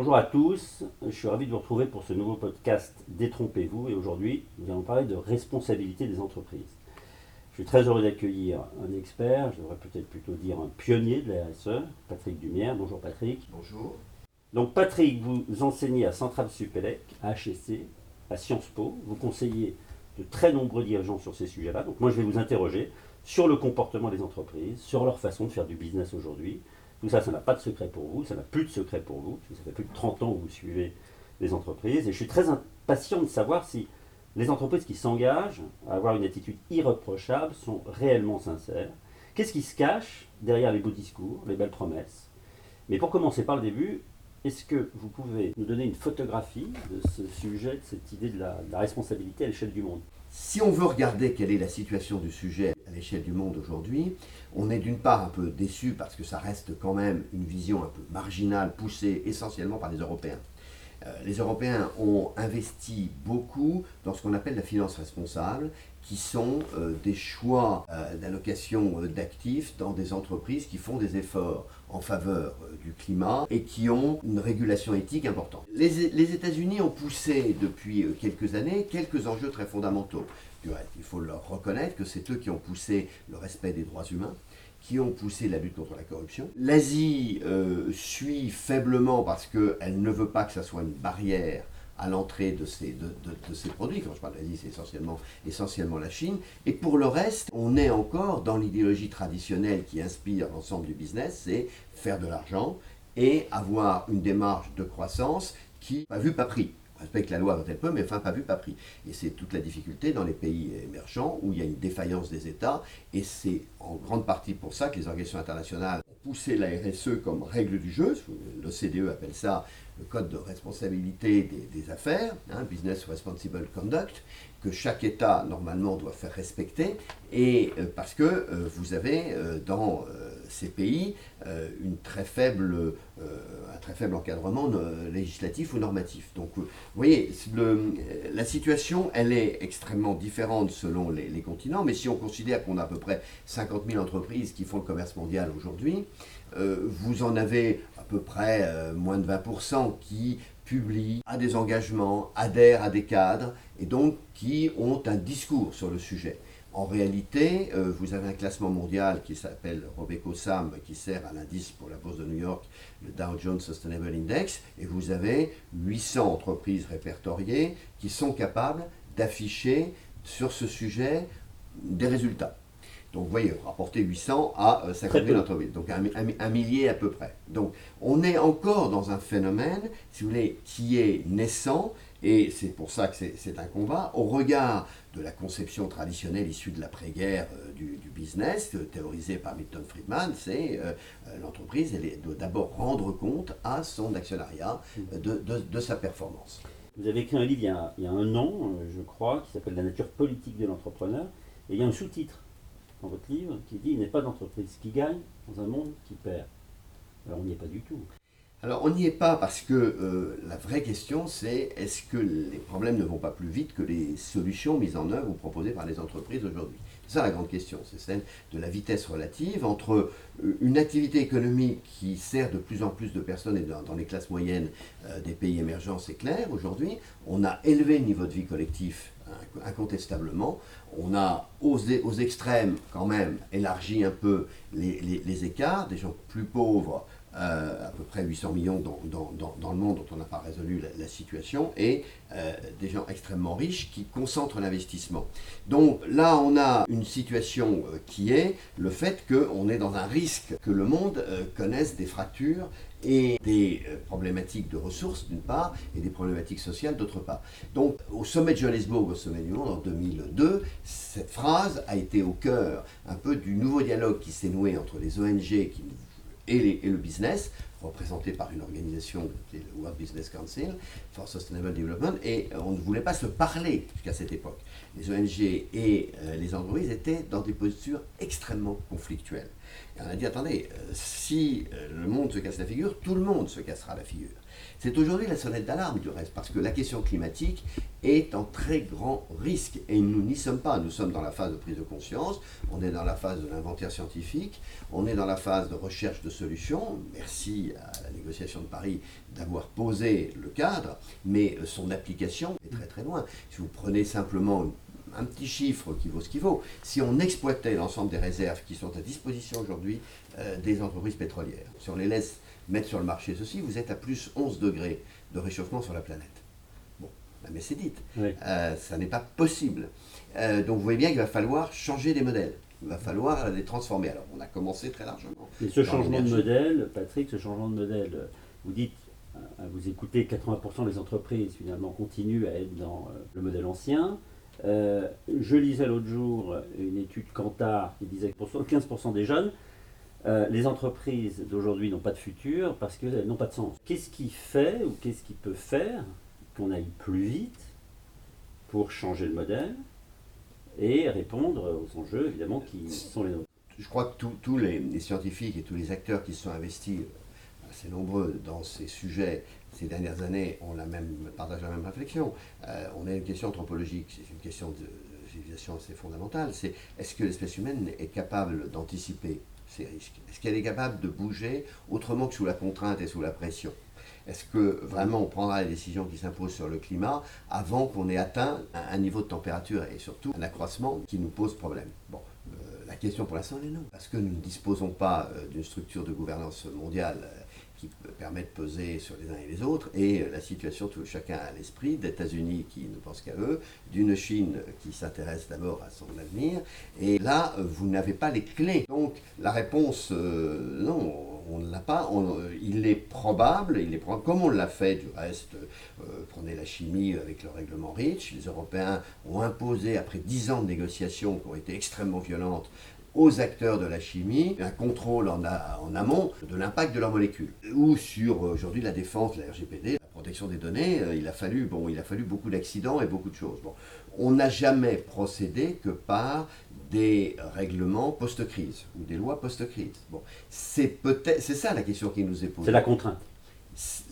Bonjour à tous, je suis ravi de vous retrouver pour ce nouveau podcast Détrompez-vous et aujourd'hui nous allons parler de responsabilité des entreprises. Je suis très heureux d'accueillir un expert, je devrais peut-être plutôt dire un pionnier de la RSE, Patrick Dumière. Bonjour Patrick. Bonjour. Donc Patrick, vous enseignez à Centrale Supélec, à HSC, à Sciences Po, vous conseillez de très nombreux dirigeants sur ces sujets-là. Donc moi je vais vous interroger sur le comportement des entreprises, sur leur façon de faire du business aujourd'hui, tout ça, ça n'a pas de secret pour vous, ça n'a plus de secret pour vous, parce que ça fait plus de 30 ans que vous suivez les entreprises. Et je suis très impatient de savoir si les entreprises qui s'engagent à avoir une attitude irreprochable sont réellement sincères. Qu'est-ce qui se cache derrière les beaux discours, les belles promesses? Mais pour commencer par le début, est-ce que vous pouvez nous donner une photographie de ce sujet, de cette idée de la, responsabilité à l'échelle du monde? Si on veut regarder quelle est la situation du sujet à l'échelle du monde aujourd'hui, on est d'une part un peu déçu parce que ça reste quand même une vision un peu marginale, poussée essentiellement par les Européens. Euh, les Européens ont investi beaucoup dans ce qu'on appelle la finance responsable, qui sont euh, des choix euh, d'allocation d'actifs dans des entreprises qui font des efforts en faveur du climat et qui ont une régulation éthique importante. Les, les États-Unis ont poussé depuis quelques années quelques enjeux très fondamentaux. Il faut leur reconnaître que c'est eux qui ont poussé le respect des droits humains, qui ont poussé la lutte contre la corruption. L'Asie euh, suit faiblement parce qu'elle ne veut pas que ça soit une barrière à l'entrée de ces, produits. Quand je parle d'Asie, c'est essentiellement, essentiellement la Chine. Et pour le reste, on est encore dans l'idéologie traditionnelle qui inspire l'ensemble du business, c'est faire de l'argent et avoir une démarche de croissance qui, pas vu, pas pris respecte la loi quand elle peut, mais enfin pas vu, pas pris. Et c'est toute la difficulté dans les pays émergents où il y a une défaillance des États, et c'est en grande partie pour ça que les organisations internationales ont poussé la RSE comme règle du jeu, l'OCDE appelle ça le code de responsabilité des, affaires, hein, Business Responsible Conduct, que chaque État normalement doit faire respecter, et euh, parce que euh, vous avez euh, dans ces pays une très faible, un très faible encadrement législatif ou normatif. Donc vous voyez, la situation, elle est extrêmement différente selon les, les continents, mais si on considère qu'on a à peu près 50 000 entreprises qui font le commerce mondial aujourd'hui, vous en avez à peu près moins de 20% qui publient, à des engagements, adhèrent à des cadres, et donc qui ont un discours sur le sujet. En réalité, euh, vous avez un classement mondial qui s'appelle Robeco Sam, qui sert à l'indice pour la bourse de New York, le Dow Jones Sustainable Index, et vous avez 800 entreprises répertoriées qui sont capables d'afficher sur ce sujet des résultats. Donc vous voyez, rapporter 800 à 50 000 entreprises, donc un, millier à peu près. Donc on est encore dans un phénomène, si vous voulez, qui est naissant, et c'est pour ça que c'est un combat, au regard de la conception traditionnelle issue de l'après-guerre euh, du, business, euh, théorisée par Milton Friedman, c'est euh, l'entreprise, elle doit d'abord rendre compte à son actionnariat de, de, sa performance. Vous avez écrit un livre il y a, il y a un an, je crois, qui s'appelle La nature politique de l'entrepreneur, et il y a un sous-titre dans votre livre qui dit il n'est pas d'entreprise qui gagne dans un monde qui perd. Alors on n'y est pas du tout. Alors on n'y est pas parce que euh, la vraie question c'est est-ce que les problèmes ne vont pas plus vite que les solutions mises en œuvre ou proposées par les entreprises aujourd'hui? C'est ça la grande question, c'est celle de la vitesse relative entre euh, une activité économique qui sert de plus en plus de personnes et dans, les classes moyennes euh, des pays émergents, c'est clair aujourd'hui. On a élevé le niveau de vie collectif incontestablement. On a aux, aux extrêmes quand même élargi un peu les, les, écarts, des gens plus pauvres, euh, à peu près 800 millions dans, dans, dans, le monde dont on n'a pas résolu la, situation, et euh, des gens extrêmement riches qui concentrent l'investissement. Donc là, on a une situation euh, qui est le fait qu'on est dans un risque que le monde connaisse des fractures et des problématiques de ressources d'une part et des problématiques sociales d'autre part. Donc au sommet de Johannesburg, au sommet du monde en 2002, cette phrase a été au cœur un peu du nouveau dialogue qui s'est noué entre les ONG qui, et, le business représenté par une organisation qui est le World Business Council for Sustainable Development, et on ne voulait pas se parler jusqu'à cette époque. Les ONG et euh, les entreprises étaient dans des postures extrêmement conflictuelles. Et on a dit, attendez, euh, si euh, le monde se casse la figure, tout le monde se cassera la figure. C'est aujourd'hui la sonnette d'alarme du reste, parce que la question climatique est en très grand risque. Et nous n'y sommes pas. Nous sommes dans la phase de prise de conscience, on est dans la phase de l'inventaire scientifique, on est dans la phase de recherche de solutions. Merci à la négociation de Paris d'avoir posé le cadre, mais son application est très très loin. Si vous prenez simplement un petit chiffre qui vaut ce qu'il vaut, si on exploitait l'ensemble des réserves qui sont à disposition aujourd'hui euh, des entreprises pétrolières, si on les laisse mettre sur le marché ceci, vous êtes à plus 11 degrés de réchauffement sur la planète. Bon, mais c'est dit. Euh, ça n'est pas possible. Euh, donc vous voyez bien qu'il va falloir changer des modèles. Il va falloir les transformer. Alors on a commencé très largement. Et ce changement de modèle, Patrick, ce changement de modèle, vous dites, vous écoutez 80% des entreprises finalement continuent à être dans le modèle ancien. Euh, je lisais l'autre jour une étude Kantar qui disait que pour 75% des jeunes, euh, les entreprises d'aujourd'hui n'ont pas de futur parce qu'elles n'ont pas de sens. Qu'est-ce qui fait ou qu'est-ce qui peut faire qu'on aille plus vite pour changer le modèle et répondre aux enjeux évidemment qui sont les nôtres? Je crois que tous les, scientifiques et tous les acteurs qui sont investis assez nombreux dans ces sujets ces dernières années, on la même, partage la même réflexion. Euh, on a une question anthropologique, c'est une question de civilisation assez fondamentale. C'est est-ce que l'espèce humaine est capable d'anticiper ces risques Est-ce qu'elle est capable de bouger autrement que sous la contrainte et sous la pression? Est-ce que vraiment on prendra les décisions qui s'imposent sur le climat avant qu'on ait atteint un, niveau de température et surtout un accroissement qui nous pose problème? Bon, euh, la question pour l'instant est non. Parce que nous ne disposons pas euh, d'une structure de gouvernance mondiale qui permet de peser sur les uns et les autres, et la situation tout chacun à l'esprit, d'États-Unis qui ne pensent qu'à eux, d'une Chine qui s'intéresse d'abord à son avenir, et là, vous n'avez pas les clés. Donc la réponse, euh, non, on ne l'a pas. il est probable, il est probable, comme on l'a fait du reste, euh, prenez la chimie avec le règlement REACH, les Européens ont imposé, après dix ans de négociations qui ont été extrêmement violentes, aux acteurs de la chimie un contrôle en, en amont de l'impact de leurs molécules. Ou sur euh, aujourd'hui la défense, la RGPD, la protection des données, euh, il, a fallu, bon, il a fallu beaucoup d'accidents et beaucoup de choses. Bon. On n'a jamais procédé que par des règlements post-crise ou des lois post-crise. Bon, c'est peut-être, c'est ça la question qui nous est posée. C'est la contrainte.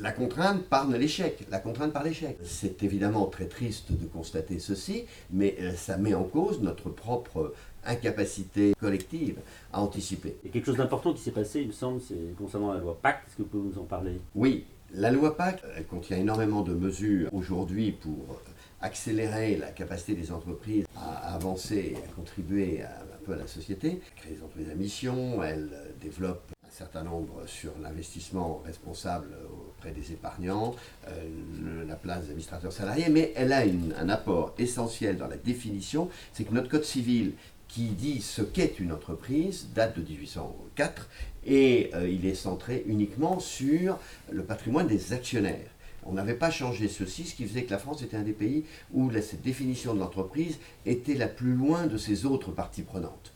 La contrainte par l'échec, la contrainte par l'échec. C'est évidemment très triste de constater ceci, mais euh, ça met en cause notre propre incapacité collective à anticiper. A quelque chose d'important qui s'est passé, il me semble, c'est concernant la loi Pacte. Est-ce que vous pouvez nous en parler? Oui, la loi Pacte elle contient énormément de mesures aujourd'hui pour accélérer la capacité des entreprises à avancer et à contribuer un peu à la société, créer des entreprises à mission, elle développe un certain nombre sur l'investissement responsable auprès des épargnants, euh, la place des administrateurs salariés, mais elle a un apport essentiel dans la définition, c'est que notre code civil qui dit ce qu'est une entreprise, date de 1804, et euh, il est centré uniquement sur le patrimoine des actionnaires. On n'avait pas changé ceci, ce qui faisait que la France était un des pays où cette définition de l'entreprise était la plus loin de ses autres parties prenantes.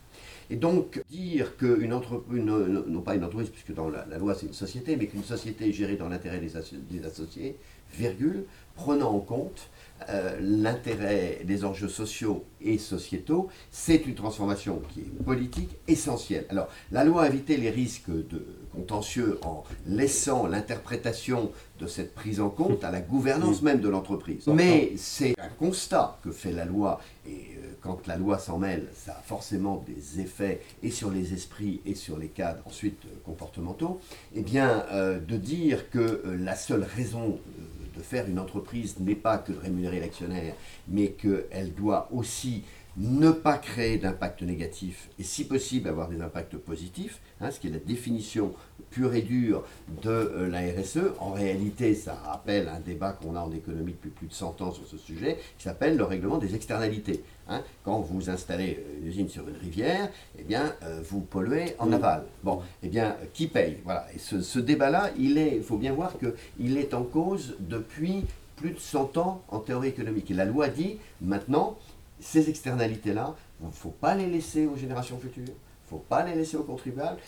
Et donc, dire qu'une entreprise, non pas une entreprise, puisque dans la, loi c'est une société, mais qu'une société est gérée dans l'intérêt des, des, associés, virgule, prenant en compte euh, l'intérêt des enjeux sociaux et sociétaux, c'est une transformation qui est politique essentielle. Alors, la loi a évité les risques de contentieux en laissant l'interprétation de cette prise en compte à la gouvernance même de l'entreprise. Mais c'est un constat que fait la loi, et euh, quand la loi s'en mêle, ça a forcément des effets et sur les esprits et sur les cadres ensuite euh, comportementaux, eh bien, de dire que la seule raison faire une entreprise n'est pas que de rémunérer l'actionnaire, mais qu'elle doit aussi ne pas créer d'impact négatif et si possible avoir des impacts positifs, hein, ce qui est la définition pure et dure de euh, la RSE. En réalité, ça rappelle un débat qu'on a en économie depuis plus de 100 ans sur ce sujet, qui s'appelle le règlement des externalités. Hein. Quand vous installez euh, une usine sur une rivière, eh bien, euh, vous polluez en aval. Bon, eh bien, qui paye? Voilà. Et ce, ce débat-là, il faut bien voir qu'il est en cause depuis plus de 100 ans en théorie économique. Et la loi dit maintenant, ces externalités-là, il ne faut pas les laisser aux générations futures. Il ne faut pas les laisser aux contribuables,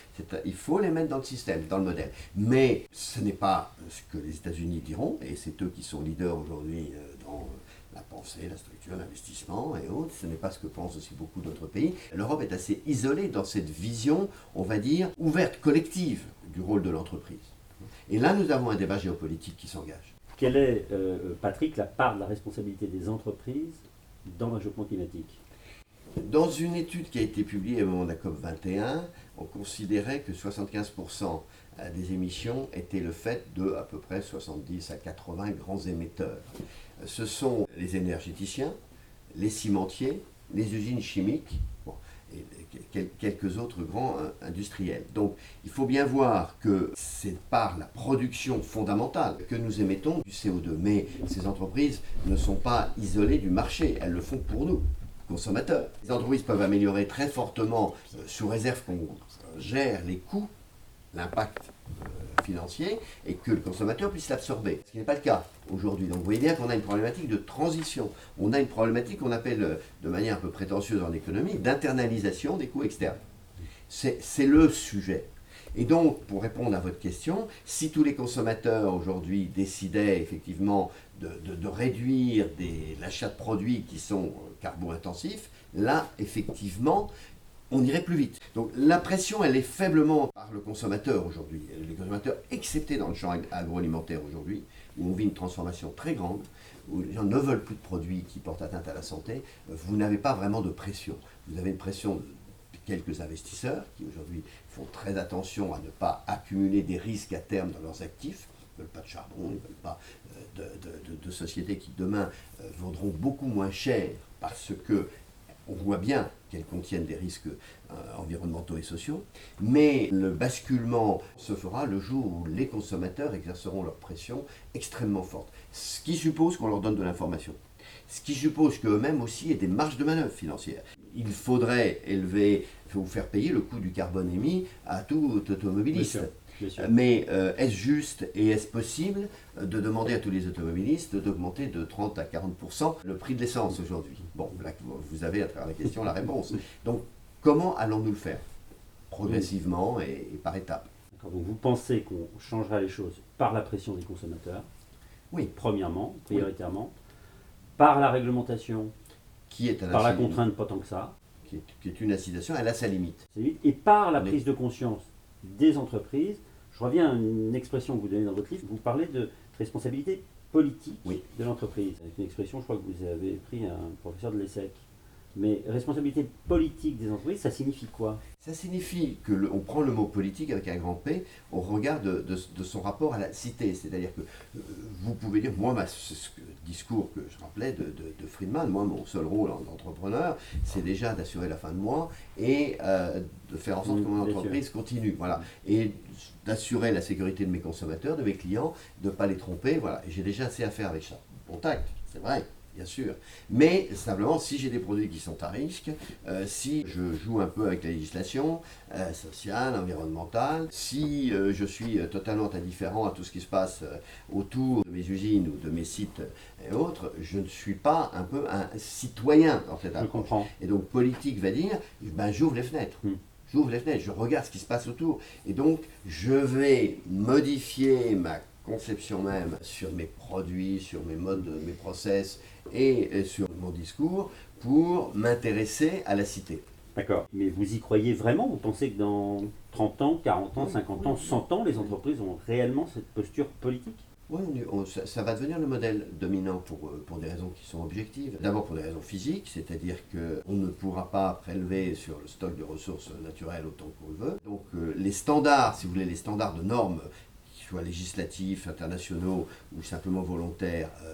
il faut les mettre dans le système, dans le modèle. Mais ce n'est pas ce que les États-Unis diront, et c'est eux qui sont leaders aujourd'hui euh, dans la pensée, la structure, l'investissement et autres. Ce n'est pas ce que pensent aussi beaucoup d'autres pays. L'Europe est assez isolée dans cette vision, on va dire, ouverte, collective du rôle de l'entreprise. Et là, nous avons un débat géopolitique qui s'engage. Quelle est, euh, Patrick, la part de la responsabilité des entreprises dans le climatique Dans une étude qui a été publiée au moment de la COP 21, on considérait que 75% des émissions étaient le fait de à peu près 70 à 80 grands émetteurs. Ce sont les énergéticiens, les cimentiers, les usines chimiques et quelques autres grands euh, industriels. Donc il faut bien voir que c'est par la production fondamentale que nous émettons du CO2. Mais ces entreprises ne sont pas isolées du marché, elles le font pour nous consommateurs. Les entreprises peuvent améliorer très fortement, euh, sous réserve qu'on gère les coûts, l'impact euh, financier, et que le consommateur puisse l'absorber. Ce qui n'est pas le cas aujourd'hui. Donc vous voyez bien qu'on a une problématique de transition. On a une problématique qu'on appelle, euh, de manière un peu prétentieuse en économie, d'internalisation des coûts externes. C'est le sujet. Et donc, pour répondre à votre question, si tous les consommateurs aujourd'hui décidaient effectivement de, de réduire l'achat de produits qui sont carbo-intensifs, là, effectivement, on irait plus vite. Donc la pression, elle est faiblement par le consommateur aujourd'hui. Les consommateurs, excepté dans le champ agroalimentaire aujourd'hui, où on vit une transformation très grande, où les gens ne veulent plus de produits qui portent atteinte à la santé, vous n'avez pas vraiment de pression. Vous avez une pression de quelques investisseurs qui aujourd'hui font très attention à ne pas accumuler des risques à terme dans leurs actifs. Ils ne veulent pas de charbon, ils ne veulent pas euh, de, sociétés qui demain euh, vaudront beaucoup moins cher parce que on voit bien qu'elles contiennent des risques euh, environnementaux et sociaux, mais le basculement se fera le jour où les consommateurs exerceront leur pression extrêmement forte, ce qui suppose qu'on leur donne de l'information, ce qui suppose qu'eux-mêmes aussi aient des marges de manœuvre financières. Il faudrait élever, faire payer le coût du carbone émis à tout automobiliste. Mais euh, est-ce juste et est-ce possible euh, de demander à tous les automobilistes d'augmenter de 30 à 40% le prix de l'essence aujourd'hui? Bon, là, vous avez à travers la question la réponse. Donc, comment allons-nous le faire? Progressivement et, par étapes. Donc, vous pensez qu'on changera les choses par la pression des consommateurs? Oui. Premièrement, prioritairement. Par la réglementation Qui est Par la contrainte, pas tant que ça. Qui est, qui est une incitation, elle a sa limite. Et par la prise de conscience des entreprises. Je reviens à une expression que vous donnez dans votre livre. Vous parlez de responsabilité politique de l'entreprise. Avec une expression, je crois que vous avez pris un professeur de l'ESSEC. Mais responsabilité politique des entreprises, ça signifie quoi? Ça signifie que on prend le mot politique avec un grand P au regard de, son rapport à la cité. C'est-à-dire que euh, vous pouvez dire, moi, ma, ce discours que je rappelais de, Friedman, moi, mon seul rôle en entrepreneur, c'est déjà d'assurer la fin de mois et euh, de faire en sorte que mon entreprise continue. Voilà. Et d'assurer la sécurité de mes consommateurs, de mes clients, de ne pas les tromper. Voilà. J'ai déjà assez à faire avec ça. Contact, c'est vrai bien sûr. Mais simplement, si j'ai des produits qui sont à risque, euh, si je joue un peu avec la législation euh, sociale, environnementale, si euh, je suis totalement indifférent à tout ce qui se passe autour de mes usines ou de mes sites et autres, je ne suis pas un peu un citoyen dans cette approche. Je comprends. Et donc, politique va dire, ben, j'ouvre les fenêtres. Hmm. J'ouvre les fenêtres, je regarde ce qui se passe autour. Et donc, je vais modifier ma conception même sur mes produits, sur mes modes, mes process et sur mon discours pour m'intéresser à la cité. D'accord. Mais vous y croyez vraiment? Vous pensez que dans 30 ans, 40 ans, 50 ans, 100 ans, les entreprises ont réellement cette posture politique? Oui, ça, va devenir le modèle dominant pour, euh, pour des raisons qui sont objectives. D'abord pour des raisons physiques, c'est-à-dire qu'on ne pourra pas prélever sur le stock de ressources naturelles autant qu'on le veut. Donc euh, les standards, si vous voulez, les standards de normes soit législatifs, internationaux ou simplement volontaires, euh,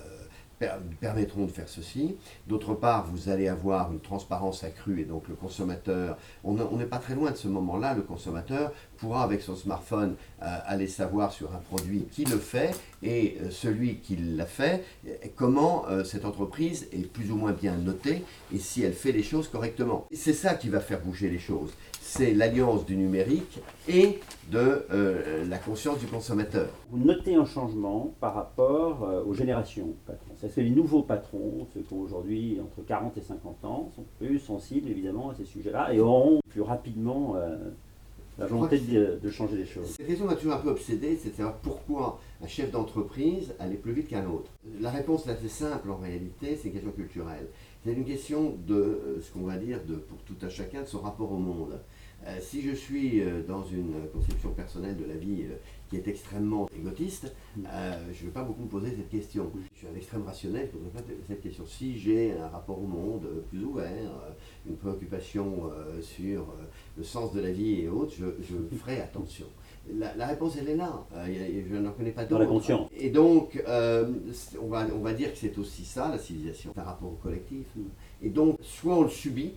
permettront de faire ceci. D'autre part, vous allez avoir une transparence accrue et donc le consommateur, on n'est pas très loin de ce moment-là, le consommateur pourra avec son smartphone euh, aller savoir sur un produit qui le fait et euh, celui qui l'a fait, comment cette entreprise est plus ou moins bien notée et si elle fait les choses correctement. C'est ça qui va faire bouger les choses c'est l'alliance du numérique et de euh, la conscience du consommateur. Vous notez un changement par rapport euh, aux générations patrons. Ça fait les nouveaux patrons, ceux qui ont aujourd'hui entre 40 et 50 ans, sont plus sensibles évidemment à ces sujets-là et auront plus rapidement euh, la volonté de, changer les choses. Cette question m'a toujours un peu obsédé, c'est de savoir pourquoi un chef d'entreprise allait plus vite qu'un autre. La réponse est assez simple en réalité, c'est une question culturelle. C'est une question de ce qu'on va dire de, pour tout un chacun de son rapport au monde. Euh, si je suis euh, dans une conception personnelle de la vie euh, qui est extrêmement égotiste, je ne vais pas beaucoup me poser cette question. Je suis un extrême rationnel, je ne poserai pas cette question. Si j'ai un rapport au monde plus ouvert, une préoccupation sur le sens de la vie et autres, je, je ferai attention. La, réponse, elle est là. je n'en connais pas d'autres. Et donc, on, va, on va dire que c'est aussi ça, la civilisation, un rapport au collectif. Et donc, soit on le subit,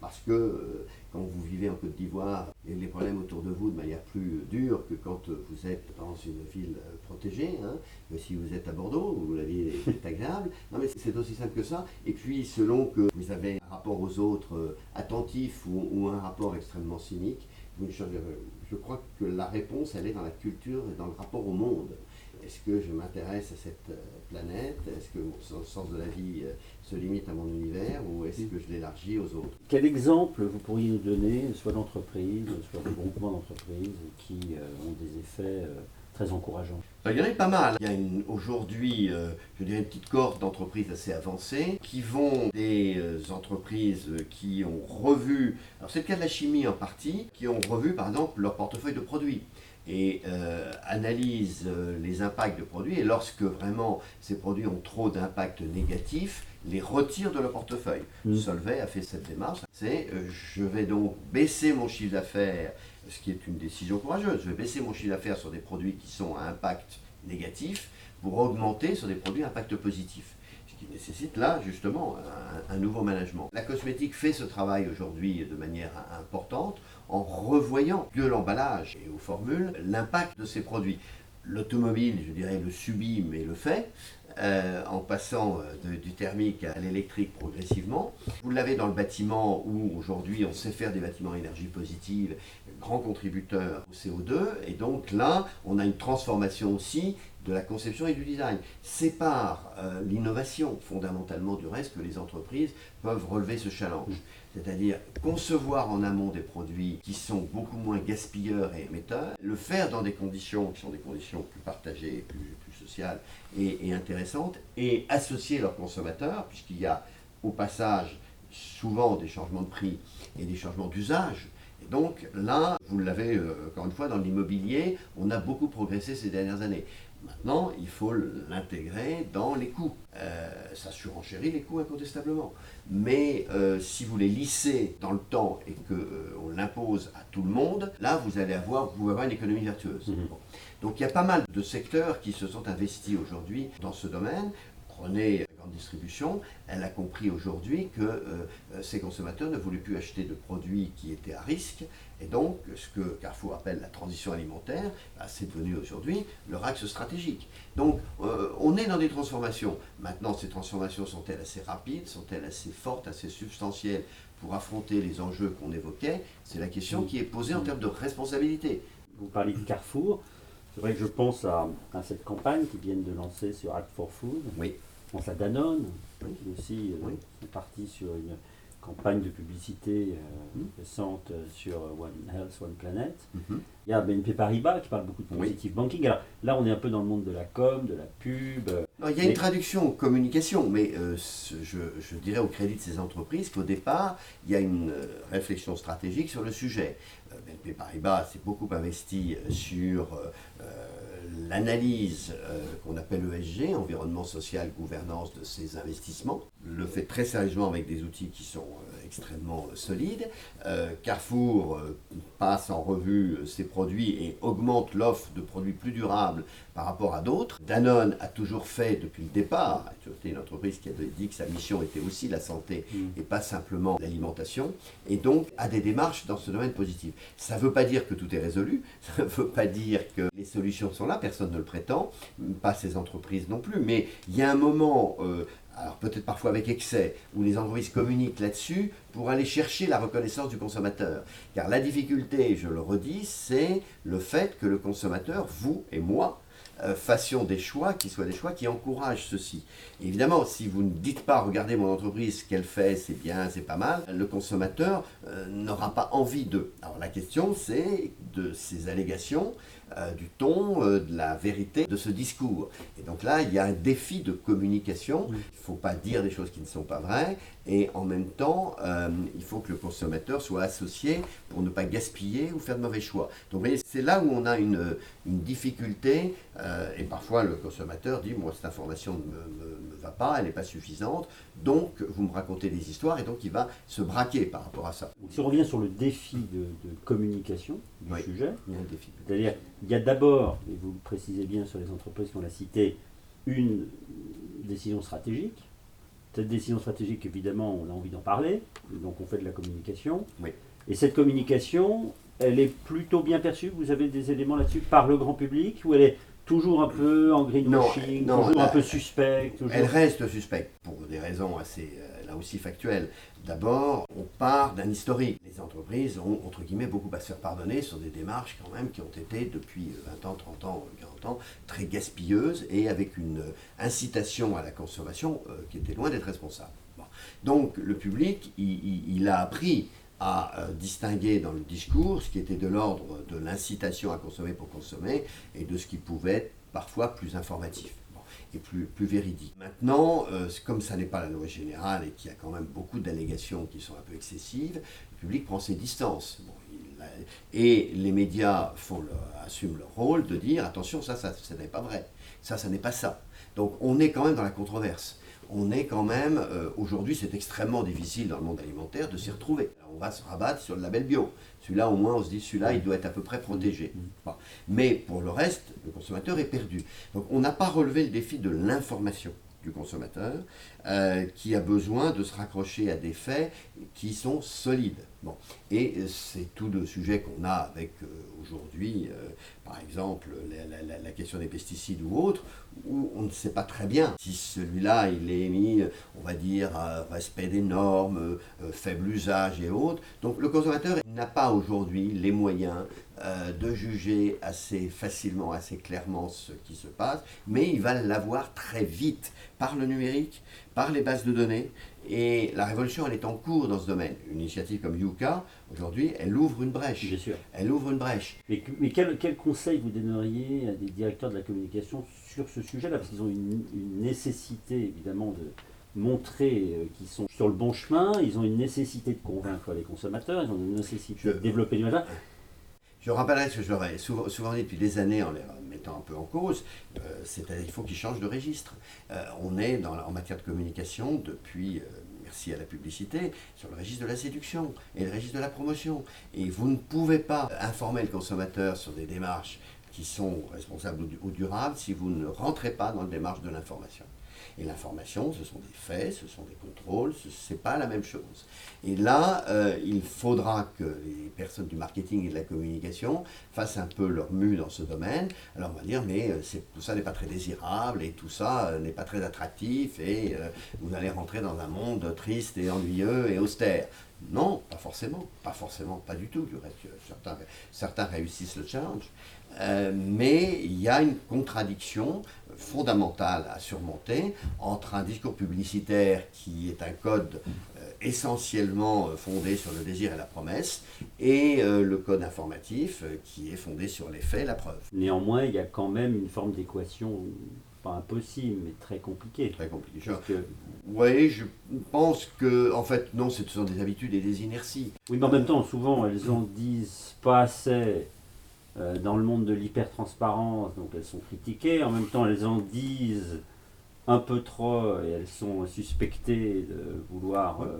parce que quand vous vivez en Côte d'Ivoire, il y a les problèmes autour de vous de manière plus dure que quand vous êtes dans une ville protégée. Hein. Mais si vous êtes à Bordeaux, où la vie est agréable. Non, mais c'est aussi simple que ça. Et puis, selon que vous avez un rapport aux autres euh, attentif ou, un rapport extrêmement cynique, ne Je crois que la réponse, elle est dans la culture et dans le rapport au monde. Est-ce que je m'intéresse à cette euh, planète? Est-ce que mon sens de la vie euh, se limite à mon univers ou est-ce que je l'élargis aux autres? Quel exemple vous pourriez nous donner, soit d'entreprises, soit de groupements d'entreprises qui euh, ont des effets très encourageants Il y en a pas mal. Il y a aujourd'hui, je dirais, une petite cohorte d'entreprises assez avancées qui vont des entreprises qui ont revu, alors c'est le cas de la chimie en partie, qui ont revu par exemple leur portefeuille de produits et euh, analyse euh, les impacts de produits et lorsque vraiment ces produits ont trop d'impact négatif, les retire de leur portefeuille. Mmh. Solvay a fait cette démarche. C'est euh, je vais donc baisser mon chiffre d'affaires, ce qui est une décision courageuse. Je vais baisser mon chiffre d'affaires sur des produits qui sont à impact négatif pour augmenter sur des produits à impact positif qui nécessite là justement un, nouveau management. La cosmétique fait ce travail aujourd'hui de manière importante en revoyant que l'emballage et aux formules l'impact de ces produits. L'automobile, je dirais, le subit mais le fait. Euh, en passant euh, du thermique à l'électrique progressivement. Vous l'avez dans le bâtiment où aujourd'hui on sait faire des bâtiments énergie positive, grand contributeur au CO2, et donc là on a une transformation aussi de la conception et du design. Par euh, l'innovation fondamentalement du reste que les entreprises peuvent relever ce challenge. C'est-à-dire concevoir en amont des produits qui sont beaucoup moins gaspilleurs et émetteurs, le faire dans des conditions qui sont des conditions plus partagées, plus, plus et intéressantes, et associer leurs consommateurs, puisqu'il y a au passage souvent des changements de prix et des changements d'usage et donc là, vous l'avez euh, encore une fois dans l'immobilier, on a beaucoup progressé ces dernières années. Maintenant, il faut l'intégrer dans les coûts. Euh, ça surenchérit les coûts incontestablement. Mais euh, si vous les lissez dans le temps et qu'on euh, l'impose à tout le monde, là, vous allez avoir, vous avoir une économie vertueuse. Mhm. Donc il y a pas mal de secteurs qui se sont investis aujourd'hui dans ce domaine. Prenez la grande distribution, elle a compris aujourd'hui que ces consommateurs ne voulaient plus acheter de produits qui étaient à risque et donc, ce que Carrefour appelle la transition alimentaire, bah, c'est devenu aujourd'hui leur axe stratégique. Donc, euh, on est dans des transformations. Maintenant, ces transformations sont-elles assez rapides, sont-elles assez fortes, assez substantielles pour affronter les enjeux qu'on évoquait? C'est la question qui est posée en termes de responsabilité. Vous parlez de Carrefour. C'est vrai que je pense à, cette campagne qu'ils viennent de lancer sur Act for Food. Oui. Je pense à Danone, qui aussi euh, est parti sur une campagne de publicité euh, mmh. récente sur One Health, One Planet. Mmh. Il y a BNP Paribas qui parle beaucoup de positive banking. Alors là, on est un peu dans le monde de la com, de la pub. il y a une traduction communication, mais euh, je, je, dirais au crédit de ces entreprises qu'au départ, il y a une euh, réflexion stratégique sur le sujet. BNP Paribas s'est beaucoup investi sur l'analyse qu'on appelle ESG, environnement social, gouvernance de ces investissements, le fait très sérieusement avec des outils qui sont euh, extrêmement euh, solides. Euh, Carrefour passe en revue ses produits et augmente l'offre de produits plus durables par rapport à d'autres. Danone a toujours fait depuis le départ, c'était une entreprise qui avait dit que sa mission était aussi la santé mm. et pas simplement l'alimentation, et donc a des démarches dans ce domaine positif. Ça ne veut pas dire que tout est résolu, ça ne veut pas dire que les solutions sont là, personne ne le prétend, pas ces entreprises non plus, mais il y a un moment alors peut-être parfois avec excès, où les entreprises communiquent là-dessus pour aller chercher la reconnaissance du consommateur. Car la difficulté, je le redis, c'est le fait que le consommateur, vous et moi, euh, fassions des choix qui soient des choix qui encouragent ceci. évidemment, si vous ne dites pas, regardez mon entreprise, ce qu'elle fait, c'est bien, c'est pas mal, le consommateur euh, n'aura pas envie d'eux. Alors la question, c'est de ces allégations, euh, du ton, de la vérité de ce discours. Et donc là, il y a un défi de communication. Il ne faut pas dire des choses qui ne sont pas vraies. Et en même temps, il faut que le consommateur soit associé pour ne pas gaspiller ou faire de mauvais choix. Donc vous voyez, c'est là où on a une, une difficulté euh, et parfois, le consommateur dit Moi, cette information ne me, va pas, elle n'est pas suffisante, donc vous me racontez des histoires, et donc il va se braquer par rapport à ça. Si on revient sur le défi de, communication du sujet, c'est-à-dire, il y a d'abord, et vous le précisez bien sur les entreprises qu'on a citées, une décision stratégique. Cette décision stratégique, évidemment, on a envie d'en parler, donc on fait de la communication. Et cette communication, elle est plutôt bien perçue, vous avez des éléments là-dessus, par le grand public, ou elle est toujours un peu en greenwashing, toujours un peu suspecte Elle reste suspecte pour des raisons assez, euh, là aussi factuelles. D'abord, on part d'un historique. Les entreprises ont, entre guillemets, beaucoup à se faire pardonner sur des démarches quand même qui ont été depuis 20 ans, 30 ans, 40 ans, très gaspilleuses et avec une incitation à la consommation euh, qui était loin d'être responsable. Donc le public, il a appris à euh, distinguer dans le discours ce qui était de l'ordre de l'incitation à consommer pour consommer et de ce qui pouvait être parfois plus informatif et plus, plus véridique. Maintenant, euh, comme ça n'est pas la loi générale et qu'il y a quand même beaucoup d'allégations qui sont un peu excessives, le public prend ses distances. et les médias font assument leur rôle de dire attention, ça, ça n'est pas vrai, ça, ça n'est pas ça. Donc on est quand même dans la controverse on est quand même, euh, aujourd'hui c'est extrêmement difficile dans le monde alimentaire de s'y retrouver. on va se rabattre sur le label bio. Celui-là au moins on se dit celui-là il doit être à peu près protégé. Mm. Mais pour le reste, le consommateur est perdu. Donc on n'a pas relevé le défi de l'information du consommateur, euh, qui a besoin de se raccrocher à des faits qui sont solides. Bon. Et c'est tout le sujet qu'on a avec euh, aujourd'hui, euh, par exemple, la, question des pesticides ou autres, où on ne sait pas très bien si celui-là, il est mis, on va dire, respect des normes, faible usage et autres. Donc le consommateur n'a pas aujourd'hui les moyens de juger assez facilement, assez clairement ce qui se passe, mais il va l'avoir très vite par le numérique, par les bases de données. Et la révolution, elle est en cours dans ce domaine. Une initiative comme Yuka, aujourd'hui, elle ouvre une brèche. Bien sûr. Elle ouvre une brèche. Mais, mais quel, quel, conseil vous donneriez à des directeurs de la communication sur ce sujet-là? Parce qu'ils ont une, nécessité, évidemment, de montrer euh, qu'ils sont sur le bon chemin. Ils ont une nécessité de convaincre les consommateurs. Ils ont une nécessité de développer l'image. Je rappellerai ce que je leur ai souvent, souvent dit depuis des années en les mettant un peu en cause, euh, c'est-à-dire qu'il faut qu'ils changent de registre. Euh, on est en matière de communication depuis, euh, merci à la publicité, sur le registre de la séduction et le registre de la promotion. Et vous ne pouvez pas informer le consommateur sur des démarches qui sont responsables ou durables si vous ne rentrez pas dans la démarche de l'information. Et l'information, ce sont des faits, ce sont des contrôles, ce n'est pas la même chose. Et là, euh, il faudra que les personnes du marketing et de la communication fassent un peu leur mue dans ce domaine. Alors on va dire, mais euh, tout ça n'est pas très désirable et tout ça euh, n'est pas très attractif et vous allez rentrer dans un monde triste et ennuyeux et austère. Non, pas forcément, pas forcément, pas du tout. Certains, certains réussissent le challenge. mais il y a une contradiction fondamentale à surmonter entre un discours publicitaire qui est un code euh, essentiellement euh, fondé sur le désir et la promesse, et euh, le code informatif qui est fondé sur les faits et la preuve. Néanmoins, il y a quand même une forme d'équation pas impossible, mais très compliquée. Très compliquée. Oui, je pense que, en fait, non, ce sont des habitudes et des inerties. Oui, mais en même temps, souvent, elles en disent pas assez euh, dans le monde de l'hypertransparence, donc elles sont critiquées, en même temps elles en disent un peu trop et elles sont suspectées de vouloir euh,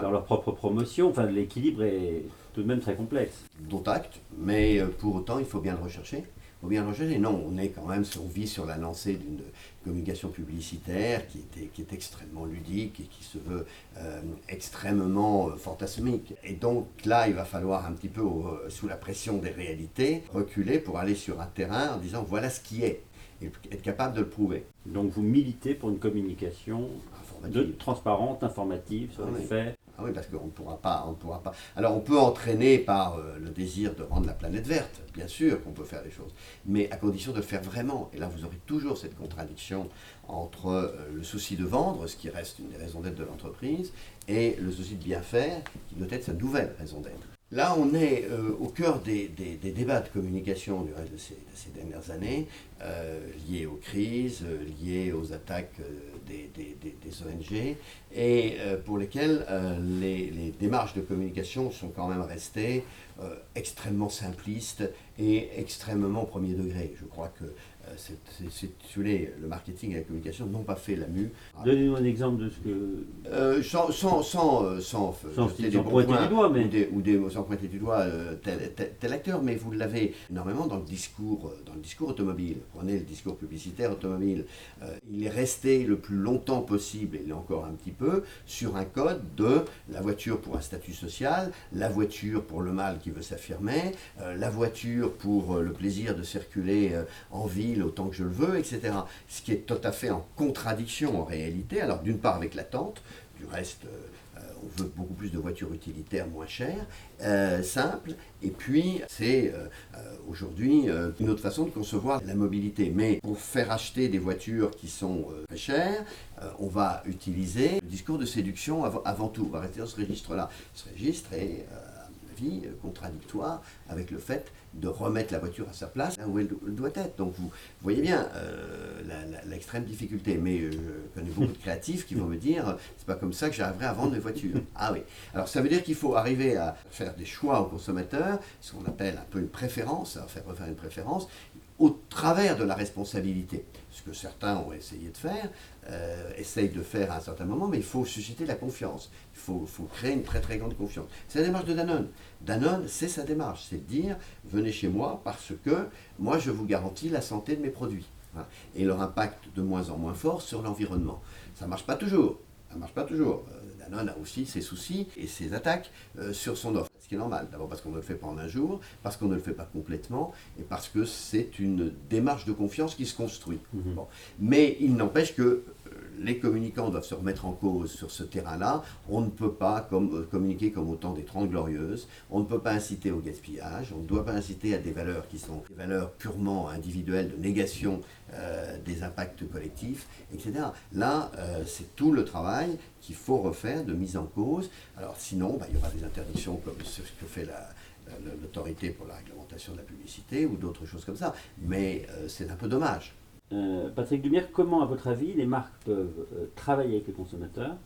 faire leur propre promotion. Enfin, l'équilibre est tout de même très complexe. Dont acte, mais euh, pour autant, il faut bien le rechercher faut bien rechercher. Non, on est quand même, on vit sur la lancée d'une communication publicitaire qui, était, qui est extrêmement ludique et qui se veut euh, extrêmement euh, fantasmique. Et donc là, il va falloir un petit peu, euh, sous la pression des réalités, reculer pour aller sur un terrain en disant voilà ce qui est et être capable de le prouver. Donc vous militez pour une communication de, transparente, informative sur ah les faits ah oui, parce qu'on ne pourra pas, on pourra pas. Alors on peut entraîner par euh, le désir de rendre la planète verte. Bien sûr qu'on peut faire des choses, mais à condition de faire vraiment. Et là, vous aurez toujours cette contradiction entre euh, le souci de vendre, ce qui reste une des raisons d'être de l'entreprise, et le souci de bien faire, qui doit être sa nouvelle raison d'être. Là, on est euh, au cœur des, débats de communication du reste de ces, dernières années, euh, liés aux crises, euh, liés aux attaques des, ONG, et pour lesquels les, les, démarches de communication sont quand même restées extrêmement simplistes et extrêmement premier degré. Je crois que c'est, si le marketing et la communication n'ont pas fait la mue. Donnez-nous un exemple de ce que. Euh, sans, sans, sans, euh, sans, pointer du doigt, mais. Ou des, sans pointer du doigt tel, tel, acteur, mais vous l'avez énormément dans le discours, dans le discours automobile. Prenez le discours publicitaire automobile. il est resté le plus longtemps possible, et il est encore un petit peu, sur un code de la voiture pour un statut social, la voiture pour le mal qui veut s'affirmer, la voiture pour le plaisir de circuler en ville autant que je le veux, etc. Ce qui est tout à fait en contradiction en réalité. Alors d'une part avec l'attente, du reste euh, on veut beaucoup plus de voitures utilitaires moins chères, euh, simples, et puis c'est euh, aujourd'hui une autre façon de concevoir la mobilité. Mais pour faire acheter des voitures qui sont chères, on va utiliser le discours de séduction avant, tout. On va rester dans ce registre-là. Ce registre est euh, contradictoire avec le fait de remettre la voiture à sa place là où elle, doit être. Donc vous voyez bien euh, l'extrême difficulté. Mais euh, je connais beaucoup de créatifs qui vont me dire c'est pas comme ça que j'arriverai à vendre mes voitures. Ah oui. Alors ça veut dire qu'il faut arriver à faire des choix aux consommateurs, ce qu'on appelle un peu une préférence, à faire refaire une préférence, au travers de la responsabilité. Ce que certains ont essayé de faire, euh, essayent de faire à un certain moment, mais il faut susciter la confiance. Il faut, faut créer une très très grande confiance. C'est la démarche de Danone. Danone, c'est sa démarche, c'est de dire venez chez moi parce que moi je vous garantis la santé de mes produits. Et leur impact de moins en moins fort sur l'environnement. Ça ne marche pas toujours. Ça marche pas toujours. Euh, Danone a aussi ses soucis et ses attaques euh, sur son offre ce qui est normal. D'abord parce qu'on ne le fait pas en un jour, parce qu'on ne le fait pas complètement, et parce que c'est une démarche de confiance qui se construit. Mhm. Mais il n'empêche que les communicants doivent se remettre en cause sur ce terrain-là. On ne peut pas euh, communiquer comme au temps des Trente Glorieuses. On ne peut pas inciter au gaspillage. On ne doit pas inciter à des valeurs qui sont des valeurs purement individuelles de négation euh, des impacts collectifs, etc. Là, euh, c'est tout le travail qu'il faut refaire de mise en cause. Alors sinon, bah, il y aura des interdictions comme ce que fait l'autorité pour la réglementation de la publicité ou d'autres choses comme ça. Mais c'est un peu dommage. Euh, Patrick Lumière, comment, à votre avis, les marques peuvent euh, travailler avec les consommateurs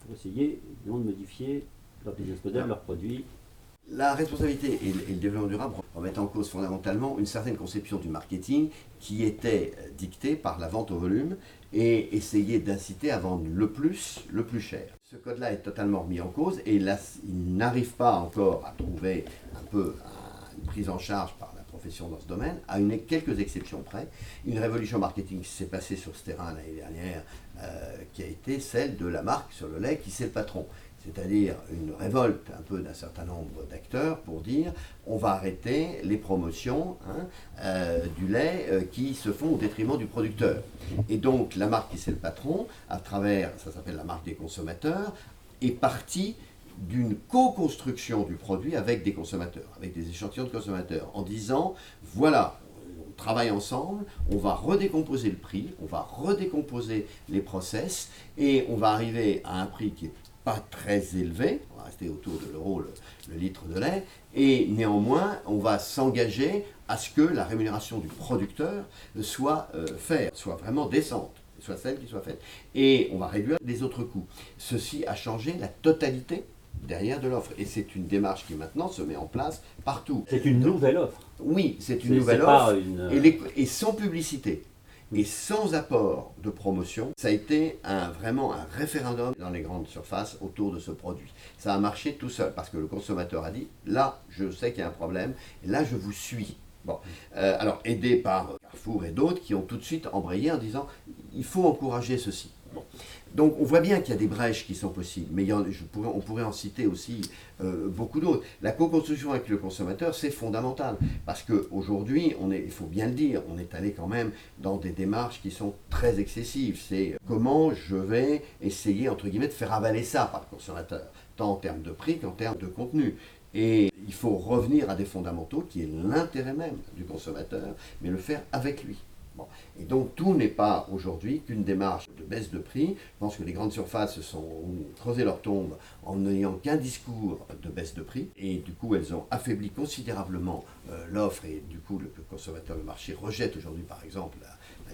pour essayer de modifier leur business model, leurs produits? La responsabilité et le, développement durable remettent en cause fondamentalement une certaine conception du marketing qui était euh, dictée par la vente au volume et essayer d'inciter à vendre le plus, le plus cher. Ce code-là est totalement remis en cause et là, il n'arrive pas encore à trouver un peu une prise en charge par dans ce domaine, à quelques exceptions près. Une révolution marketing s'est passée sur ce terrain l'année dernière, euh, qui a été celle de la marque sur le lait qui c'est le patron. C'est-à-dire une révolte un peu d'un certain nombre d'acteurs pour dire on va arrêter les promotions hein, euh, du lait euh, qui se font au détriment du producteur. Et donc la marque qui c'est le patron, à travers, ça s'appelle la marque des consommateurs, est partie d'une co-construction du produit avec des consommateurs, avec des échantillons de consommateurs, en disant, voilà, on travaille ensemble, on va redécomposer le prix, on va redécomposer les process, et on va arriver à un prix qui n'est pas très élevé, on va rester autour de l'euro le, litre de lait, et néanmoins, on va s'engager à ce que la rémunération du producteur soit euh, faite, soit vraiment décente soit celle qui soit faite. Et on va réduire les autres coûts. Ceci a changé la totalité derrière de l'offre. Et c'est une démarche qui maintenant se met en place partout. C'est une nouvelle offre. Oui, c'est une nouvelle offre. Et, sans publicité. Et sans apport de promotion, ça a été un, vraiment un référendum dans les grandes surfaces autour de ce produit. Ça a marché tout seul parce que le consommateur a dit là, je sais qu'il y a un problème, et là, je vous suis. Bon, euh, alors aidé par Carrefour et d'autres qui ont tout de suite embrayé en disant il faut encourager ceci. Bon. Donc on voit bien qu'il y a des brèches qui sont possibles, mais on pourrait en citer aussi euh, beaucoup d'autres. La co-construction avec le consommateur, c'est fondamental, parce qu'aujourd'hui, il faut bien le dire, on est allé quand même dans des démarches qui sont très excessives. C'est comment je vais essayer, entre guillemets, de faire avaler ça par le consommateur, tant en termes de prix qu'en termes de contenu Et il faut revenir à des fondamentaux qui est l'intérêt même du consommateur, mais le faire avec lui. Et donc tout n'est pas aujourd'hui qu'une démarche de baisse de prix. Je pense que les grandes surfaces sont creusé leur tombe en n'ayant qu'un discours de baisse de prix. Et du coup, elles ont affaibli considérablement euh, l'offre et du coup, le, consommateur, le marché rejette aujourd'hui, par exemple,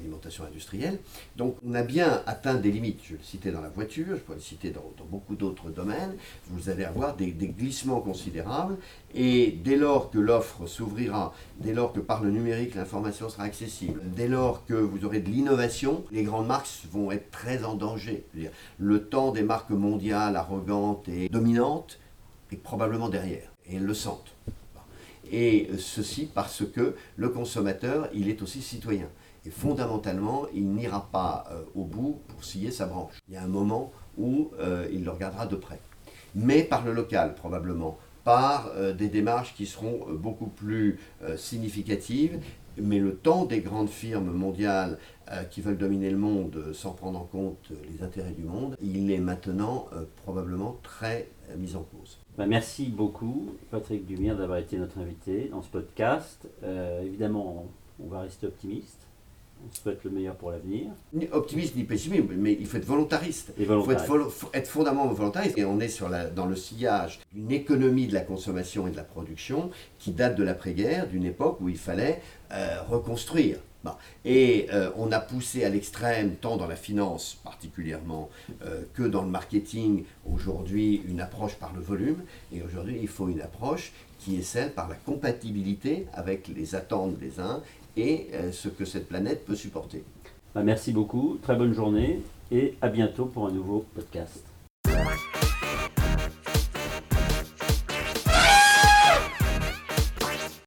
l'alimentation industrielle. Donc on a bien atteint des limites. Je le citais dans la voiture, je pourrais le citer dans, beaucoup d'autres domaines. Vous allez avoir des, des glissements considérables. Et dès lors que l'offre s'ouvrira, dès lors que par le numérique l'information sera accessible, dès lors que vous aurez de l'innovation, les grandes marques vont être très en danger. Le temps des marques mondiales arrogantes et dominantes est probablement derrière. Et elles le sentent. Et ceci parce que le consommateur, il est aussi citoyen. Et fondamentalement, il n'ira pas euh, au bout pour scier sa branche. Il y a un moment où euh, il le regardera de près. Mais par le local, probablement. Par euh, des démarches qui seront beaucoup plus significatives mais le temps des grandes firmes mondiales qui veulent dominer le monde sans prendre en compte les intérêts du monde, il est maintenant probablement très mis en cause. Bah, merci beaucoup, Patrick Dumire, d'avoir été notre invité dans ce podcast. évidemment, on va rester optimiste. On souhaite le meilleur pour l'avenir. Ni optimiste ni pessimiste, mais il faut être volontariste. il faut être, fondamentalement volontariste. Et on est sur la, dans le sillage d'une économie de la consommation et de la production qui date de l'après-guerre, d'une époque où il fallait euh, reconstruire. Et euh, on a poussé à l'extrême, tant dans la finance particulièrement euh, que dans le marketing, aujourd'hui une approche par le volume. Et aujourd'hui, il faut une approche qui est celle par la compatibilité avec les attentes des uns et euh, ce que cette planète peut supporter. Bah, merci beaucoup, très bonne journée et à bientôt pour un nouveau podcast.